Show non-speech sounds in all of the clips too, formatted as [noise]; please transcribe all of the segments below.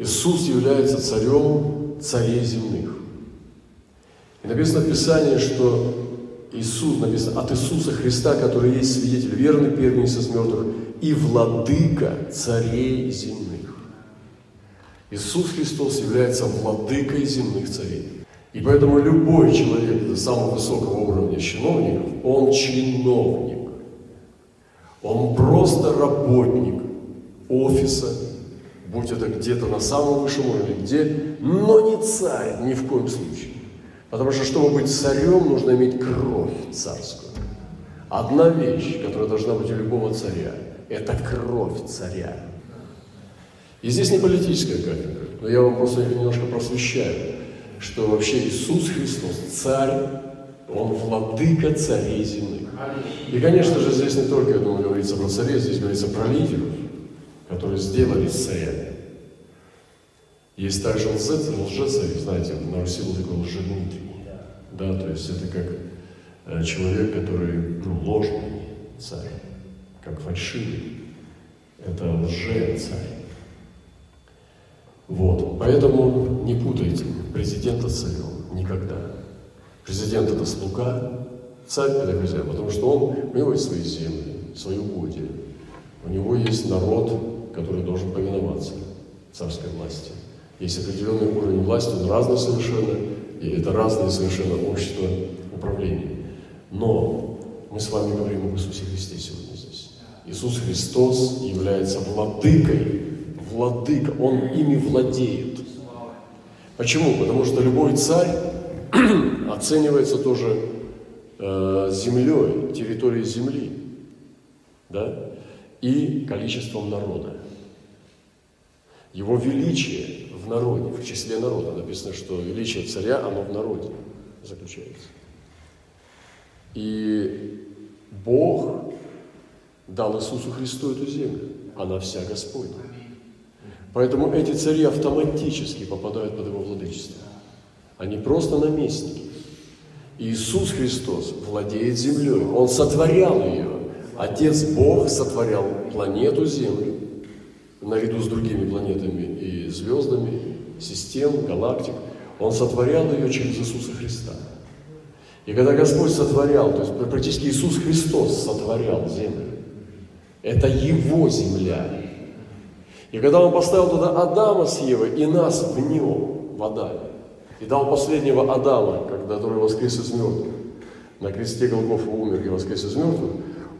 Иисус является царем царей земных. И написано в Писании, что Иисус, написано, от Иисуса Христа, который есть свидетель, верный первенец из мертвых, и владыка царей земных. Иисус Христос является владыкой земных царей. И поэтому любой человек до самого высокого уровня чиновников, он чиновник. Он просто работник офиса, будь это где-то на самом высшем уровне, где, но не царь ни в коем случае. Потому что, чтобы быть царем, нужно иметь кровь царскую. Одна вещь, которая должна быть у любого царя, это кровь царя. И здесь не политическая кафедра, но я вам просто немножко просвещаю, что вообще Иисус Христос, царь, Он владыка царей земных. И, конечно же, здесь не только, я думаю, говорится про царей, здесь говорится про лидеров, которые сделались царями. Есть также лжец, лжецарь, знаете, на Руси был такой лжедмитрий. Да, то есть это как э, человек, который ну, ложный царь, как фальшивый. Это лже-царь. Вот, поэтому не путайте президента с царем никогда. Президент это слуга, царь это хозяин, потому что он, у него есть свои земли, свои угодья. У него есть народ, который должен повиноваться царской власти. Есть определенный уровень власти, он разный совершенно, и это разные совершенно общества управления. Но мы с вами говорим об Иисусе Христе сегодня здесь. Иисус Христос является владыкой, владыка, Он ими владеет. Почему? Потому что любой царь [clears throat] оценивается тоже э, землей, территорией земли, да, и количеством народа. Его величие в народе, в числе народа. Написано, что величие царя, оно в народе заключается. И Бог дал Иисусу Христу эту землю. Она вся Господня. Поэтому эти цари автоматически попадают под его владычество. Они просто наместники. Иисус Христос владеет землей. Он сотворял ее. Отец Бог сотворял планету Землю наряду с другими планетами и звездами, систем, галактик, Он сотворял ее через Иисуса Христа. И когда Господь сотворял, то есть практически Иисус Христос сотворял землю, это Его земля. И когда Он поставил туда Адама с Евой и нас в нем, в Адаме, и дал последнего Адама, который воскрес из мертвых, на кресте Голгофа умер и воскрес из мертвых,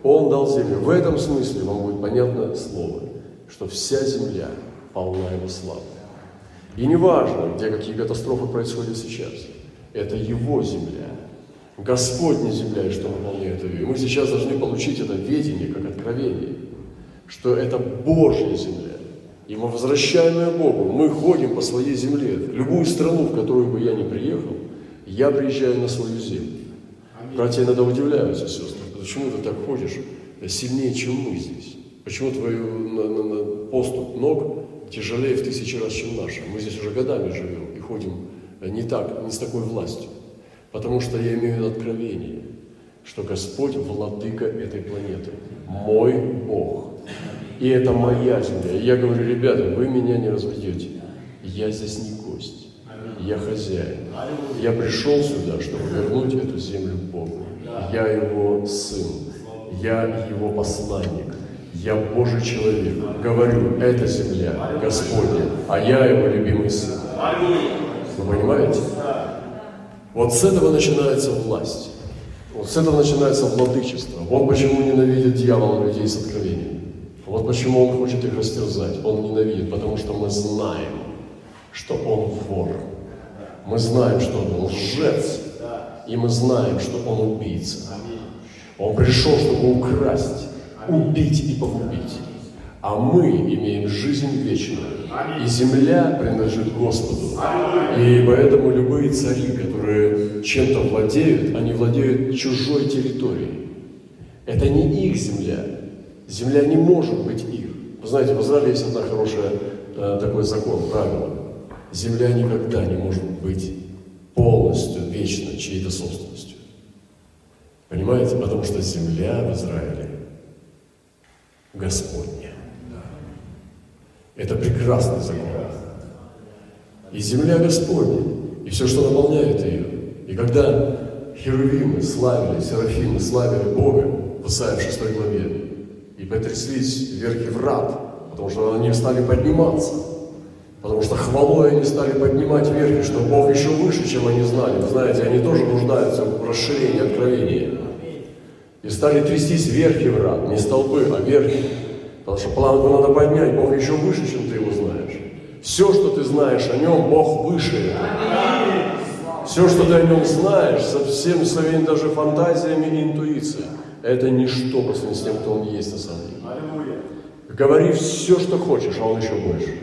Он дал землю. В этом смысле вам будет понятно слово – что вся земля полна Его славы. И не важно, где какие катастрофы происходят сейчас, это Его земля, Господня земля, и что наполняет ее. И мы сейчас должны получить это ведение, как откровение, что это Божья земля. И мы возвращаем ее Богу. Мы ходим по своей земле. В любую страну, в которую бы я ни приехал, я приезжаю на свою землю. Братья иногда удивляются, сестры, почему ты так ходишь сильнее, чем мы здесь. Почему твой на, на, на поступ ног тяжелее в тысячи раз, чем наша? Мы здесь уже годами живем и ходим не так, не с такой властью. Потому что я имею откровение, что Господь владыка этой планеты, мой Бог. И это моя земля. И я говорю, ребята, вы меня не разведете. Я здесь не гость. Я хозяин. Я пришел сюда, чтобы вернуть эту землю Богу. Я его сын. Я его посланник. Я Божий человек. Говорю, это земля Господня, а я его любимый сын. Вы понимаете? Вот с этого начинается власть. Вот с этого начинается владычество. Вот почему ненавидит дьявол людей с откровением. Вот почему он хочет их растерзать. Он ненавидит, потому что мы знаем, что он вор. Мы знаем, что он лжец. И мы знаем, что он убийца. Он пришел, чтобы украсть убить и погубить. А мы имеем жизнь вечную. И земля принадлежит Господу. И поэтому любые цари, которые чем-то владеют, они владеют чужой территорией. Это не их земля. Земля не может быть их. Вы знаете, в Израиле есть одна хорошая э, такой закон, правило. Земля никогда не может быть полностью, вечно чьей-то собственностью. Понимаете? Потому что земля в Израиле Господня. Это прекрасный закон. и земля Господня, и все, что наполняет ее. И когда херувимы славили, серафимы славили Бога в Исаии в 6 главе, и потряслись верхи врат, потому что они стали подниматься, потому что хвалой они стали поднимать верхи, что Бог еще выше, чем они знали. Вы знаете, они тоже нуждаются в расширении откровения. И стали трястись верхи врат, не столбы, а верхи. Потому что планку надо поднять, Бог еще выше, чем ты его знаешь. Все, что ты знаешь о нем, Бог выше. Все, что ты о нем знаешь, со всеми своими даже фантазиями и интуицией, это ничто по сравнению с тем, кто он есть на самом деле. Говори все, что хочешь, а он еще больше.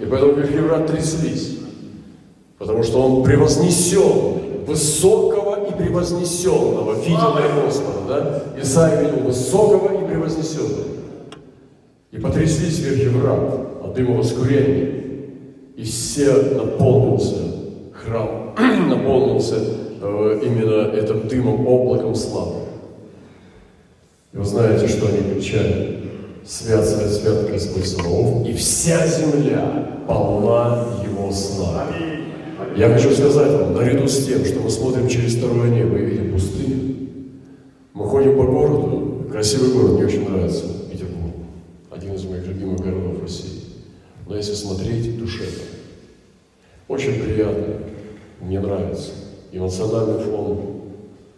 И поэтому Вифлеврат тряслись. Потому что он превознесен, высокого и превознесенного, видел Господа, да? Исаия видел высокого и превознесенного. И потряслись врат от дыма воскурения. И все наполнился храм, [clears throat] наполнился э, именно этим дымом, облаком славы. И вы знаете, что они кричали? Свят, свят, свят Господь Саваоф, и вся земля полна Его славы. Я хочу сказать вам, наряду с тем, что мы смотрим через второе небо и видим пустыню, мы ходим по городу, красивый город, мне очень нравится Петербург, один из моих любимых городов России. Но если смотреть душевно, очень приятно, мне нравится. Эмоциональный фон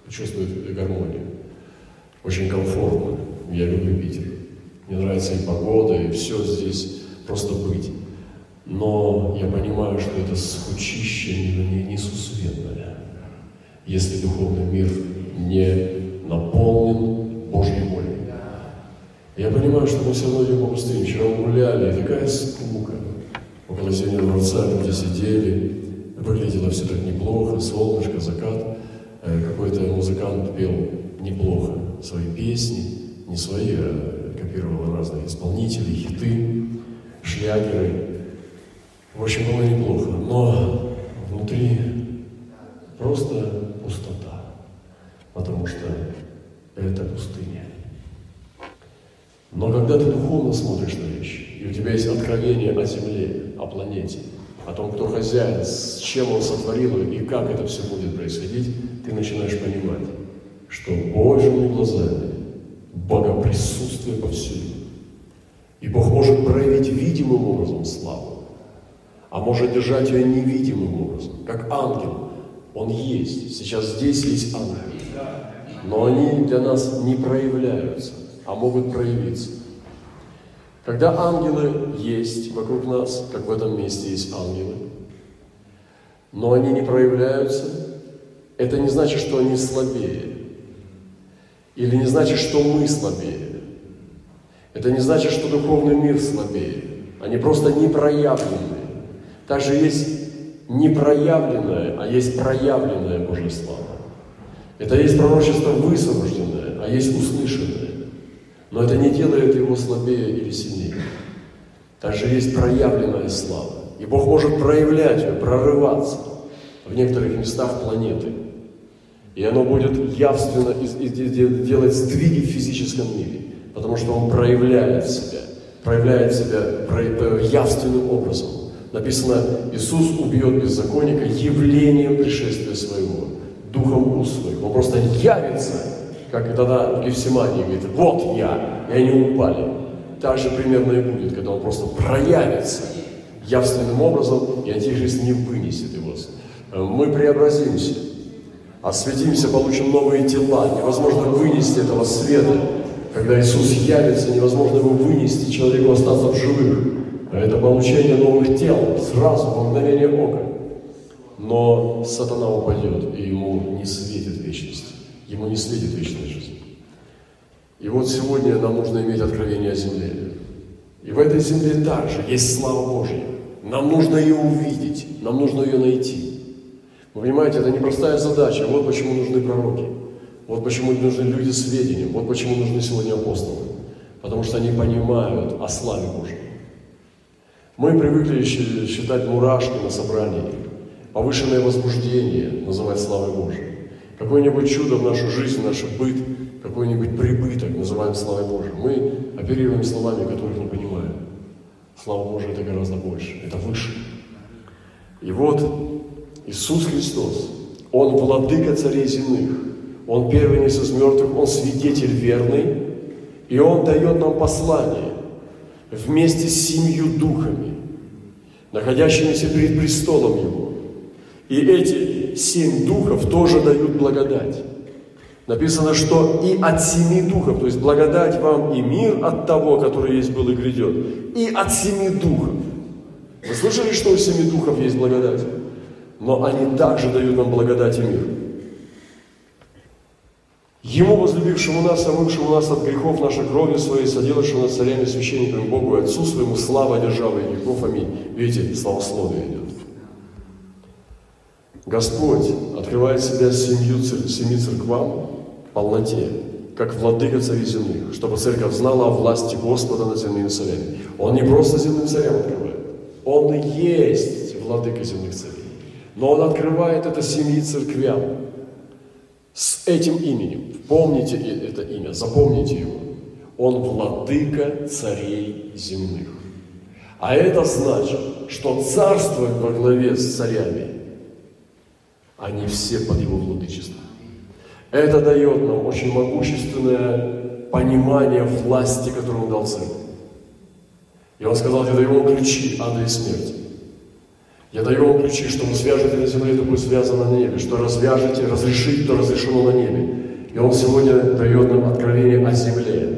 чувствует гармонию. Очень комфортно. Я люблю Питер. Мне нравится и погода, и все здесь просто быть. Но я понимаю, что это скучище не, несусветное, если духовный мир не наполнен Божьей волей. Я понимаю, что мы все равно идем по пустыне. Вчера гуляли, такая скука. Около Зимнего дворца люди сидели, выглядело все так неплохо, солнышко, закат. Э, какой-то музыкант пел неплохо свои песни, не свои, а копировал разных исполнителей, хиты, шлягеры. В общем, было неплохо. Но внутри просто пустота, потому что это пустыня. Но когда ты духовно смотришь на вещи, и у тебя есть откровение о Земле, о планете, о том, кто хозяин, с чем он сотворил и как это все будет происходить, ты начинаешь понимать, что Божьими глазами Присутствие повсюду. И Бог может проявить видимым образом славу, а может держать ее невидимым образом, как ангел. Он есть. Сейчас здесь есть ангелы. Но они для нас не проявляются, а могут проявиться. Когда ангелы есть вокруг нас, как в этом месте есть ангелы, но они не проявляются, это не значит, что они слабее. Или не значит, что мы слабее. Это не значит, что духовный мир слабее. Они просто не проявлены. Также есть непроявленное, а есть проявленное Божья слава. Это есть пророчество высвобожденное, а есть услышанное. Но это не делает его слабее или сильнее. Также есть проявленная слава. И Бог может проявлять ее, прорываться в некоторых местах планеты – и оно будет явственно делать сдвиги в физическом мире, потому что он проявляет себя, проявляет себя явственным образом. Написано, Иисус убьет беззаконника явлением пришествия своего, духом уст своих. Он просто явится, как и тогда в Гефсимании говорит, вот я, и они упали. Так же примерно и будет, когда он просто проявится явственным образом, и Антихрист не вынесет его. Мы преобразимся осветимся, получим новые тела. Невозможно вынести этого света. Когда Иисус явится, невозможно его вынести, человеку остаться в живых. Это получение новых тел сразу, в мгновение ока. Но сатана упадет, и ему не светит вечность. Ему не светит вечная жизнь. И вот сегодня нам нужно иметь откровение о земле. И в этой земле также есть слава Божья. Нам нужно ее увидеть, нам нужно ее найти. Вы понимаете, это непростая задача. Вот почему нужны пророки. Вот почему нужны люди с ведением. Вот почему нужны сегодня апостолы. Потому что они понимают о славе Божьей. Мы привыкли считать мурашки на собрании, повышенное возбуждение называть славой Божьей. Какое-нибудь чудо в нашу жизнь, в наш быт, какой-нибудь прибыток называем славой Божьей. Мы оперируем словами, которых не понимаем. Слава Божия – это гораздо больше, это выше. И вот Иисус Христос, Он владыка царей земных, Он первенец из мертвых, Он свидетель верный, и Он дает нам послание вместе с семью духами, находящимися перед престолом Его. И эти семь духов тоже дают благодать. Написано, что и от семи духов, то есть благодать вам и мир от того, который есть, был и грядет, и от семи духов. Вы слышали, что у семи духов есть благодать? Но они также дают нам благодать и мир. Ему, возлюбившему нас, омывшему нас от грехов нашей кровью своей, соделавшему нас царями, священниками Богу и Отцу своему, слава державы и веков. Аминь. Видите, славословие идет. Господь открывает себя семью, семи церквам в полноте, как владыка царей земных, чтобы церковь знала о власти Господа над земными царями. Он не просто земным царям открывает, Он и есть владыка земных царей. Но Он открывает это семьи церквям с этим именем. Помните это имя, запомните его. Он владыка царей земных. А это значит, что царство во главе с царями они все под его владычеством. Это дает нам очень могущественное понимание власти, которую он дал церкви. И он сказал, я даю ключи ада и смерти. Я даю вам ключи, что вы свяжете на земле, то будет связано на небе, что развяжете, разрешите, то разрешено на небе. И он сегодня дает нам откровение о земле,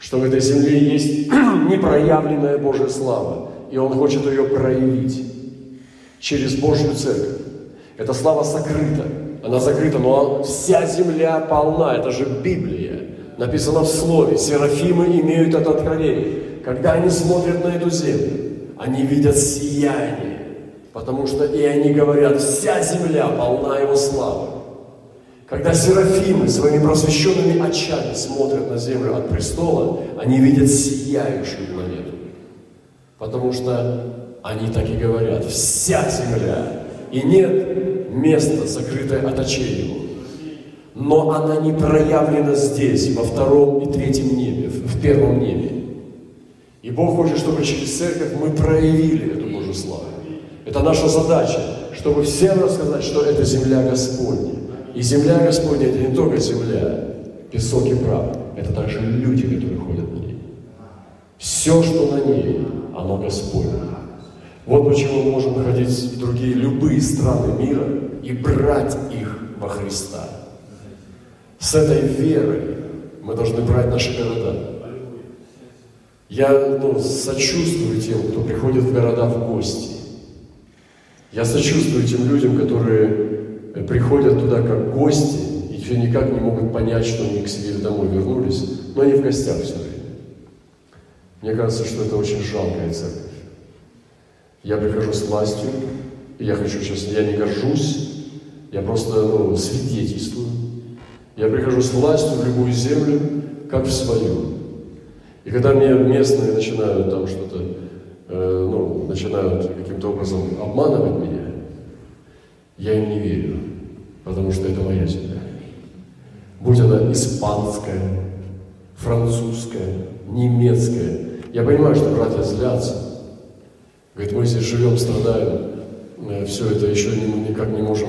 что в этой земле есть [clears throat] непроявленная Божья слава, и он хочет ее проявить через Божью церковь. Эта слава сокрыта. Она закрыта, но вся земля полна. Это же Библия. Написано в Слове. Серафимы имеют это откровение. Когда они смотрят на эту землю, они видят сияние. Потому что и они говорят, вся земля полна Его славы. Когда серафимы своими просвещенными очами смотрят на землю от престола, они видят сияющую планету. Потому что они так и говорят, вся земля. И нет место, закрытое от очей его. Но она не проявлена здесь, во втором и третьем небе, в первом небе. И Бог хочет, чтобы через церковь мы проявили эту Божью славу. Это наша задача, чтобы всем рассказать, что это земля Господня. И земля Господня – это не только земля, песок и прах, это также люди, которые ходят на ней. Все, что на ней, оно Господне. Вот почему мы можем ходить в другие любые страны мира и брать их во Христа. С этой верой мы должны брать наши города. Я ну, сочувствую тем, кто приходит в города в гости. Я сочувствую тем людям, которые приходят туда как гости и все никак не могут понять, что они к себе домой вернулись, но они в гостях все время. Мне кажется, что это очень жалкая церковь. Я прихожу с властью, и я хочу сейчас, я не горжусь, я просто ну, свидетельствую. Я прихожу с властью в любую землю, как в свою. И когда мне местные начинают там что-то, э, ну, начинают каким-то образом обманывать меня, я им не верю, потому что это моя земля. Будь она испанская, французская, немецкая. Я понимаю, что братья злятся, Говорит, мы здесь живем, страдаем, мы все это еще никак не можем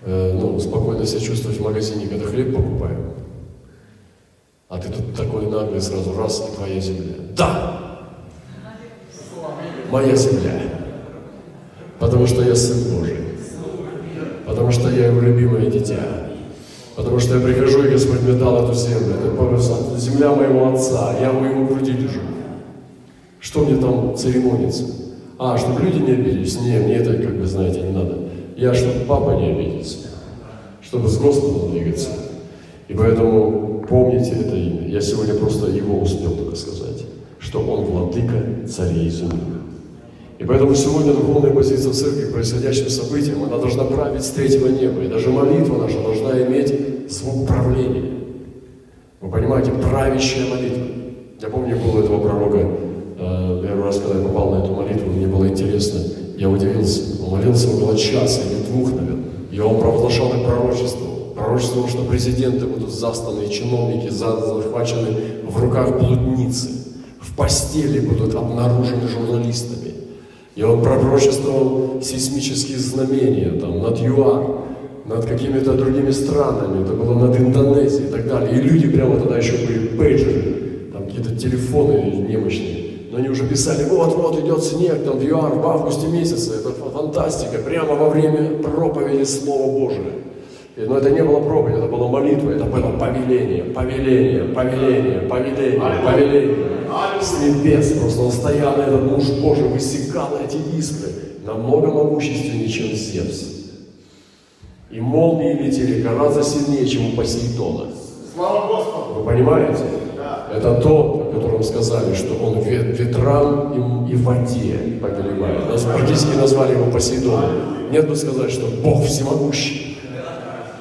э, ну, спокойно себя чувствовать в магазине, когда хлеб покупаем. А ты тут такой наглый сразу раз, и твоя земля. Да! Моя земля. Потому что я Сын Божий. Потому что я его любимое дитя. Потому что я прихожу, и Господь мне дал эту землю. Это земля моего Отца. Я у его груди лежу. Что мне там церемониться? А, чтобы люди не обиделись? Не, мне это, как бы, знаете, не надо. Я, чтобы папа не обиделся, чтобы с Господом двигаться. И поэтому помните это имя. Я сегодня просто его успел только сказать, что он владыка царей земных. И поэтому сегодня духовная позиция церкви к происходящим событиям, она должна править с третьего неба. И даже молитва наша должна иметь звук правления. Вы понимаете, правящая молитва. Я помню, был этого пророка Э, первый раз, когда я попал на эту молитву, мне было интересно, я удивился. Он молился около часа или двух, наверное. И он провозглашал и пророчество. Пророчество, что президенты будут застаны, чиновники захвачены в руках блудницы. В постели будут обнаружены журналистами. И он пророчествовал сейсмические знамения там, над ЮАР, над какими-то другими странами, это было над Индонезией и так далее. И люди прямо тогда еще были пейджеры, там какие-то телефоны немощные. Но они уже писали, вот-вот идет снег, там в ЮАР в августе месяце, это фантастика, прямо во время проповеди Слова Божия. Но это не было проповедь, это была молитва, это было повеление, повеление, повеление, повеление, повеление. С небес просто он стоял, этот муж Божий высекал эти искры намного могущественнее, чем Зевс. И молнии летели гораздо сильнее, чем у Посейдона. Слава Господу! Вы понимаете? Это тот, о котором сказали, что он ветрам и, и воде повелевает. Нас практически назвали его Посейдоном. Нет бы сказать, что Бог всемогущий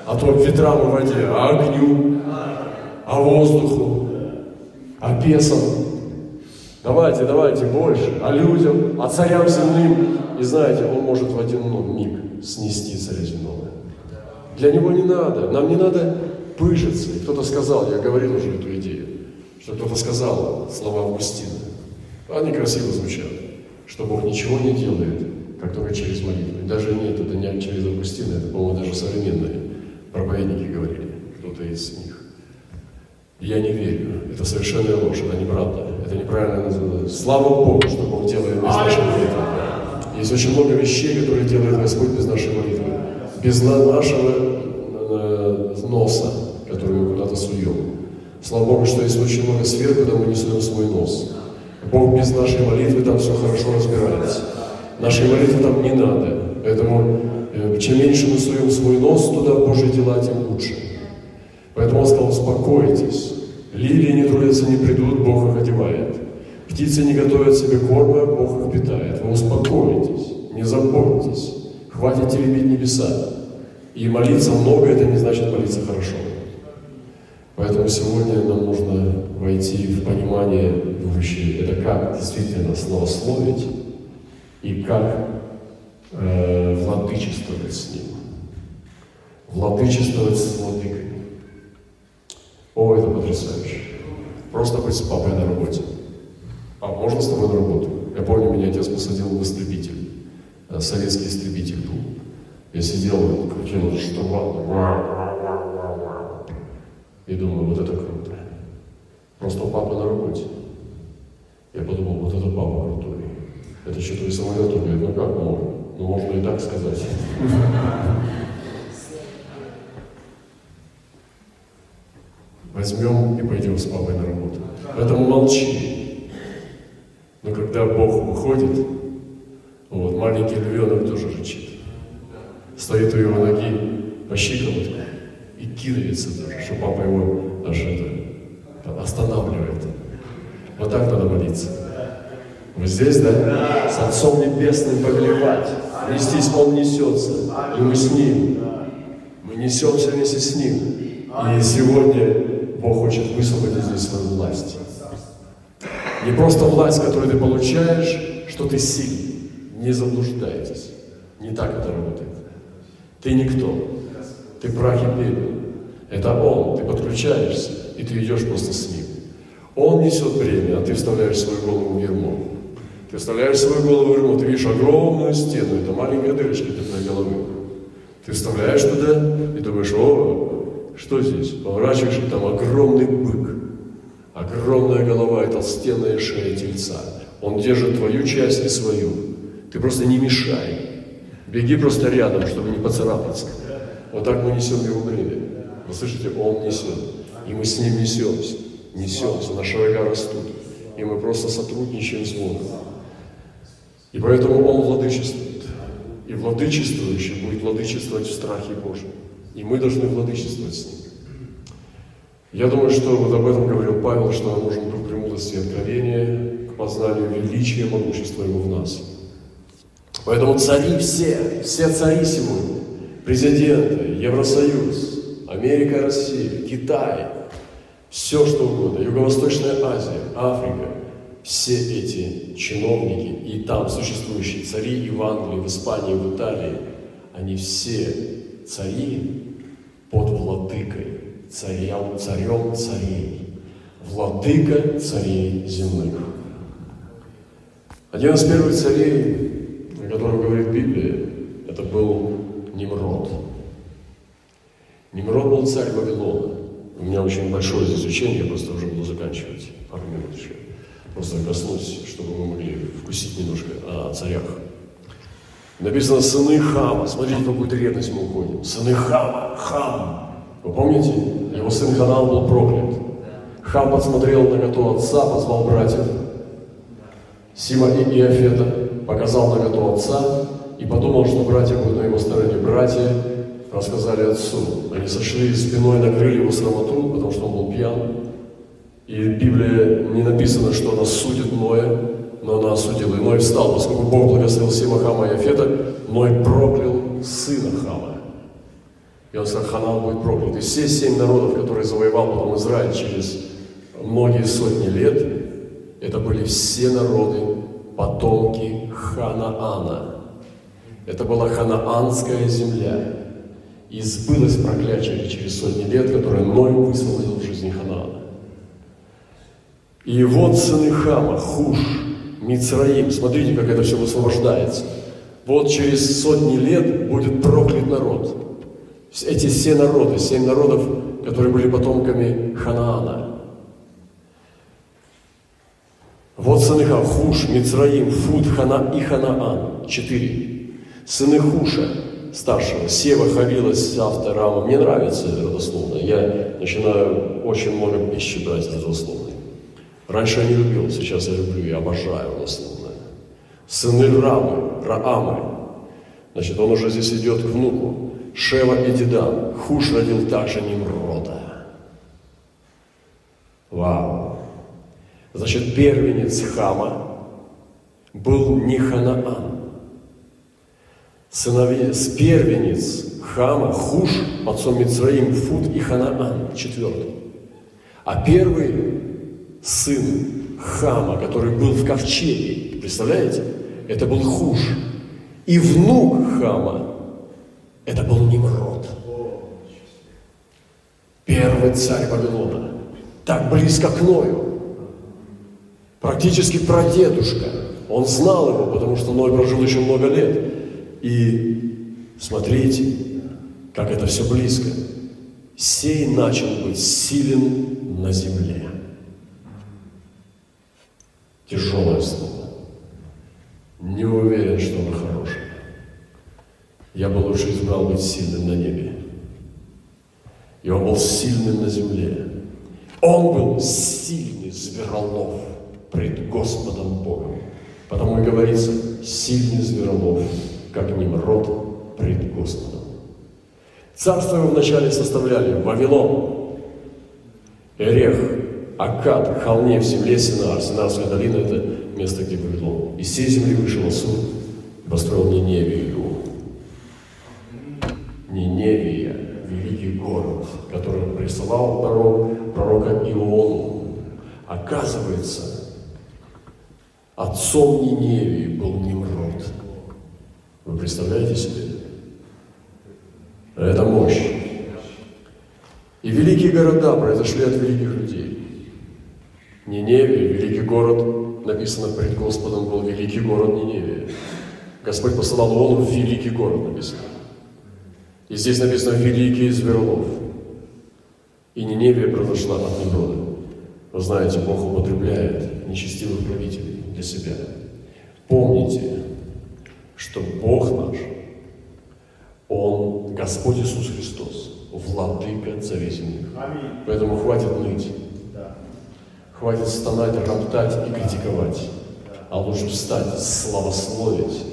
а то ветрам и воде, а огню, а воздуху, а бесам. Давайте, давайте больше, а людям, а царям земным. И знаете, он может в один миг снести царя земного. Для него не надо, нам не надо пыжиться. И кто-то сказал, я говорил уже эту идею, что кто-то сказал слова Августина. Они красиво звучат, что Бог ничего не делает, как только через молитву. И даже нет, это не через Августина, это, по-моему, даже современное проповедники говорили, кто-то из них. Я не верю. Это совершенная ложь, это неправда. Это неправильно называется. Слава Богу, что Бог делает без нашей молитвы. Есть очень много вещей, которые делает Господь без нашей молитвы. Без нашего э, носа, который мы куда-то суем. Слава Богу, что есть очень много сфер, куда мы не суем свой нос. Бог без нашей молитвы там все хорошо разбирается. Нашей молитвы там не надо. Поэтому чем меньше мы суем свой нос туда в Божьи дела, тем лучше. Поэтому он сказал, успокойтесь. Лилии не трудятся, не придут, Бог их одевает. Птицы не готовят себе корма, Бог их питает. Вы успокойтесь, не заботьтесь. Хватит теребить небеса. И молиться много, это не значит молиться хорошо. Поэтому сегодня нам нужно войти в понимание будущее. Это как действительно словословить и как владычествовать с Ним. Владычествовать с владыкой. О, это потрясающе. Просто быть с папой на работе. А можно с тобой на работу? Я помню, меня отец посадил в истребитель. Советский истребитель был. Я сидел, крутил штурвал. И думаю, вот это круто. Просто у папы на работе. Я подумал, вот это папа крутой. Это что, твой самолет? Говорит, ну как можно? Ну, можно и так сказать. Возьмем и пойдем с папой на работу. Поэтому молчи. Но когда Бог выходит, вот, маленький львенок тоже рычит. Стоит у его ноги по щиколотку и кидается даже, что папа его аж это останавливает. Вот так надо молиться. Вы здесь, да? С Отцом Небесным повелевать. Нестись Он несется, и мы с Ним. Мы несемся вместе с Ним. И сегодня Бог хочет высвободить здесь свою власть. Не просто власть, которую ты получаешь, что ты сильный. Не заблуждайтесь. Не так это работает. Ты никто. Ты прах и пепел. Это Он. Ты подключаешься, и ты идешь просто с Ним. Он несет бремя, а ты вставляешь свою голову в ермо. Ты вставляешь свою голову в ремонт, ты видишь огромную стену, это маленькая дырочка для головы. Ты вставляешь туда и думаешь, о, что здесь? Поворачиваешь, и там огромный бык, огромная голова и толстенная шея тельца. Он держит твою часть и свою. Ты просто не мешай. Беги просто рядом, чтобы не поцарапаться. Вот так мы несем его бремя. Вы слышите, он несет. И мы с ним несемся. Несемся, наши рога растут. И мы просто сотрудничаем с Богом. И поэтому Он владычествует. И владычествующий будет владычествовать в страхе Божьем. И мы должны владычествовать с Ним. Я думаю, что вот об этом говорил Павел, что нам нужен дух премудрости и откровения к познанию величия и могущества Его в нас. Поэтому цари все, все цари сегодня, президенты, Евросоюз, Америка, Россия, Китай, все что угодно, Юго-Восточная Азия, Африка, все эти чиновники и там существующие цари и в Англии, в Испании, в Италии, они все цари под владыкой, царем, царем царей, владыка царей земных. Один из первых царей о котором говорит Библия, это был Немрод. Немрод был царь Вавилона. У меня очень большое здесь учение, я просто уже буду заканчивать. Пару минут еще. Просто коснусь, чтобы мы могли вкусить немножко о царях. Написано «сыны Хама». Смотрите, какую древность мы уходим. Сыны Хама. Хам. Вы помните? Его сын Ханал был проклят. Хам подсмотрел на наготу отца, позвал братьев. Сима и Иофета показал на наготу отца и подумал, что братья будут на его стороне. Братья рассказали отцу. Они сошли спиной, накрыли его срамоту, потому что он был пьян. И в Библии не написано, что она судит Ноя, но она осудила. И Ной встал, поскольку Бог благословил Сима, Хама и Афета, Ной проклял сына Хама. И он сказал, Ханан будет проклят. И все семь народов, которые завоевал потом Израиль через многие сотни лет, это были все народы, потомки Ханаана. Это была ханаанская земля. И сбылось проклятие через сотни лет, которое Ной высвободил в жизни Ханаана. И вот сыны Хама, Хуш, Мицраим. Смотрите, как это все высвобождается. Вот через сотни лет будет проклят народ. Эти все народы, семь народов, которые были потомками Ханаана. Вот сыны Хам, Хуш, Мицраим, Фуд, Хана и Ханаан. Четыре. Сыны Хуша, старшего, Сева, Хавила, Савта, Рама. Мне нравится родословно. Я начинаю очень много пищи брать из родословной. Раньше я не любил, сейчас я люблю, я обожаю родословное. Сыны Рамы, Раамы. Значит, он уже здесь идет к внуку. Шева и Дедан. Хуш родил также Nimрода. Вау. Значит, первенец Хама был не Ханаан. Сыновья, с первенец Хама, Хуш, отцом Мицраим, Фуд и Ханаан, четвертый. А первый сын Хама, который был в ковчеге, представляете? Это был Хуш. И внук Хама, это был Немрод. Первый царь Вавилона. Так близко к Ною. Практически прадедушка. Он знал его, потому что Ной прожил еще много лет. И смотрите, как это все близко. Сей начал быть силен на земле. Тяжелое слово. Не уверен, что оно хорошее. Я бы лучше избрал быть сильным на небе. И он был сильным на земле. Он был сильный зверолов пред Господом Богом. Потому и говорится, сильный зверолов, как Немрод пред Господом. Царство его вначале составляли Вавилон, Эрех, Акад, Холне в земле Синар. Синарская долина – это место, где Вавилон. Из всей земли вышел Асур и построил Ниневию. Ниневия, великий город, который присылал пророк, пророка Иону. Оказывается, отцом Ниневии был Немрод. Вы представляете себе? Это мощь. И великие города произошли от великих людей. Ниневия, великий город, написано пред Господом был великий город Ниневия. Господь посылал Иону в великий город, написано. И здесь написано «великий из верлов». И Ниневия произошла от Немрода. Вы знаете, Бог употребляет нечестивых правителей для себя. Помните, что Бог наш, Он Господь Иисус Христос, владыка земных. Поэтому хватит ныть. Хватит стонать, роптать и критиковать. А лучше встать, славословить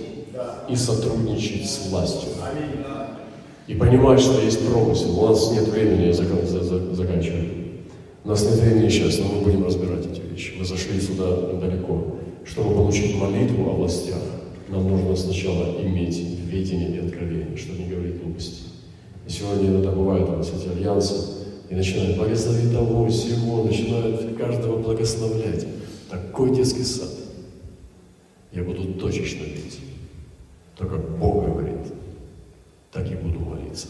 и сотрудничать с властью. И понимать, что есть промысел. У нас нет времени, я заканчиваю. У нас нет времени сейчас, но мы будем разбирать эти вещи. Мы зашли сюда далеко. Чтобы получить молитву о властях, нам нужно сначала иметь видение и откровение, чтобы не говорить глупости. И сегодня иногда бывает у нас эти альянсы, и начинают благословить того, всего, начинают каждого благословлять. Такой детский сад. Я буду точечно видеть. То, как Бог говорит, так и буду молиться.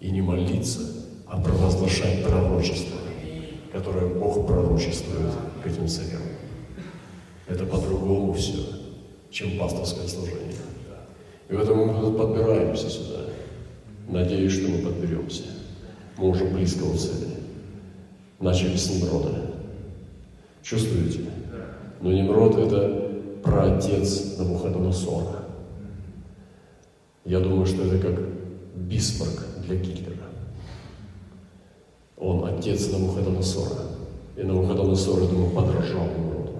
И не молиться, а провозглашать пророчество, которое Бог пророчествует к этим царям. Это по-другому все. чем пасторское служение. И поэтому мы подбираемся сюда. Надеюсь, что мы подберемся. Мы уже близко у цели. Начали с Немрода. Чувствуете? Но Немрод – это праотец Навуходоносора. Я думаю, что это как Бисмарк для Гитлера. Он отец Навуходоносора. И Навуходоносор, я думаю, подражал Немроду.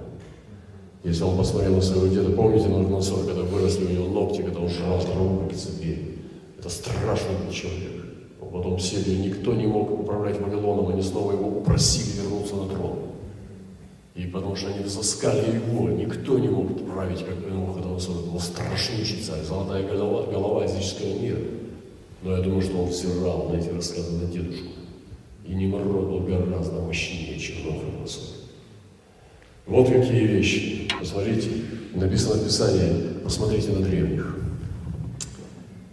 Если он посмотрел на своего деда, помните Навуходоносор, когда выросли у него ногти, когда он жрал как зверь. Это страшный был человек. Потом сели, никто не мог управлять Вавилоном, они снова его упросили вернуться на трон. И потому что они взыскали его, никто не мог править, как Навуходоносор. Это был страшнейший царь, золотая голова, голова языческого мира. Но я думаю, что он взирал на эти рассказы на дедушку. И Немрод был гораздо мощнее, чем Навуходоносор. Вот какие вещи. Посмотрите, написано в Писании, посмотрите на древних.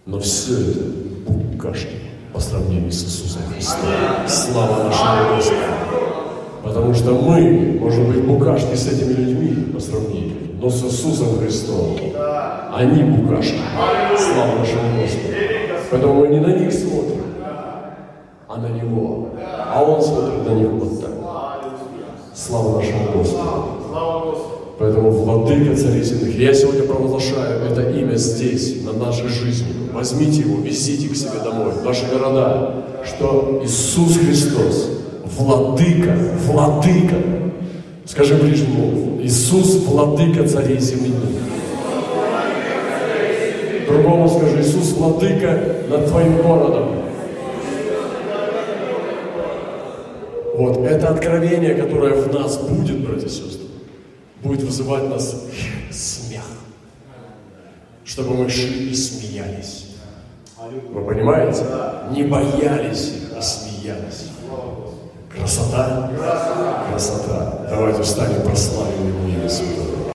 Но все это букашки по сравнению с Иисусом Христом. Слава нашему Господу! Потому что мы, может быть, букашки с этими людьми по сравнению, но с Иисусом Христом они букашки. Слава нашему Господу! Поэтому мы не на них смотрим, а на Него. А Он смотрит на них вот так. Слава нашему Господу! Поэтому владыка царей земных. Я сегодня провозглашаю это имя здесь, на нашей жизни. Возьмите его, везите к себе домой, в ваши города, что Иисус Христос, владыка, владыка. Скажи ближнему, Иисус владыка царей земных. Другому скажи, Иисус владыка над твоим городом. Вот, это откровение, которое в нас будет, братья и сестры будет вызывать нас смех, чтобы мы шли и смеялись. Вы понимаете? Не боялись, а смеялись. Красота? Красота. Давайте встанем, прославим Его имя Святое.